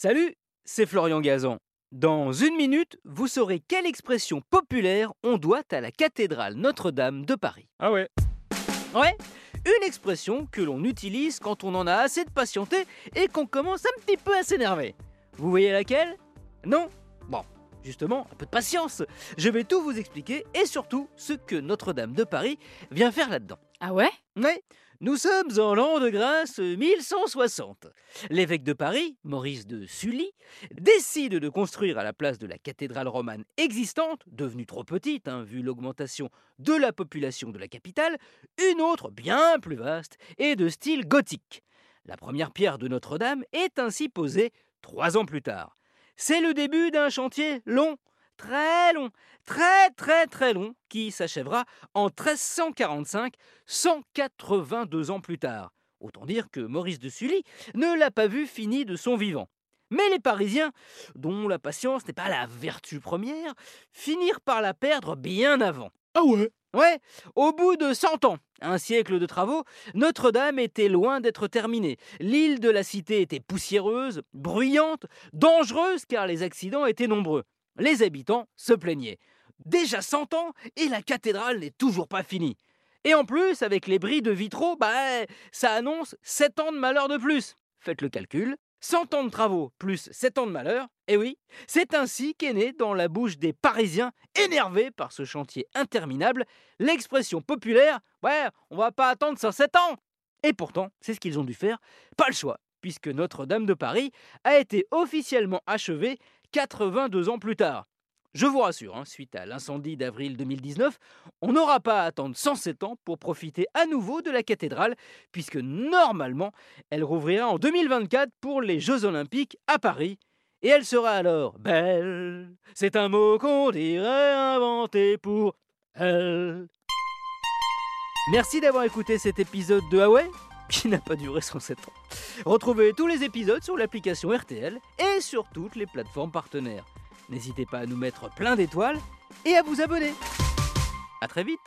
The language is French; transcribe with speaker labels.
Speaker 1: Salut, c'est Florian Gazan. Dans une minute, vous saurez quelle expression populaire on doit à la cathédrale Notre-Dame de Paris.
Speaker 2: Ah ouais
Speaker 1: Ouais, une expression que l'on utilise quand on en a assez de patienter et qu'on commence un petit peu à s'énerver. Vous voyez laquelle? Non? Bon, justement, un peu de patience. Je vais tout vous expliquer et surtout ce que Notre-Dame de Paris vient faire là-dedans.
Speaker 3: Ah ouais?
Speaker 1: Ouais, nous sommes en l'an de grâce 1160. L'évêque de Paris, Maurice de Sully, décide de construire à la place de la cathédrale romane existante, devenue trop petite hein, vu l'augmentation de la population de la capitale, une autre bien plus vaste et de style gothique. La première pierre de Notre-Dame est ainsi posée trois ans plus tard. C'est le début d'un chantier long, très long, très très très long, qui s'achèvera en 1345, 182 ans plus tard. Autant dire que Maurice de Sully ne l'a pas vu fini de son vivant. Mais les Parisiens, dont la patience n'est pas la vertu première, finirent par la perdre bien avant.
Speaker 2: Ah ouais?
Speaker 1: Ouais, au bout de 100 ans, un siècle de travaux, Notre-Dame était loin d'être terminée. L'île de la Cité était poussiéreuse, bruyante, dangereuse car les accidents étaient nombreux. Les habitants se plaignaient. Déjà 100 ans et la cathédrale n'est toujours pas finie. Et en plus, avec les bris de vitraux, bah, ça annonce 7 ans de malheur de plus. Faites le calcul. 100 ans de travaux plus 7 ans de malheur, et oui, c'est ainsi qu'est née dans la bouche des Parisiens énervés par ce chantier interminable l'expression populaire Ouais, on va pas attendre 107 ans Et pourtant, c'est ce qu'ils ont dû faire, pas le choix, puisque Notre-Dame de Paris a été officiellement achevée 82 ans plus tard. Je vous rassure, hein, suite à l'incendie d'avril 2019, on n'aura pas à attendre 107 ans pour profiter à nouveau de la cathédrale, puisque normalement, elle rouvrira en 2024 pour les Jeux Olympiques à Paris. Et elle sera alors belle. C'est un mot qu'on dirait inventé pour elle. Merci d'avoir écouté cet épisode de Huawei, qui n'a pas duré 107 ans. Retrouvez tous les épisodes sur l'application RTL et sur toutes les plateformes partenaires. N'hésitez pas à nous mettre plein d'étoiles et à vous abonner. A très vite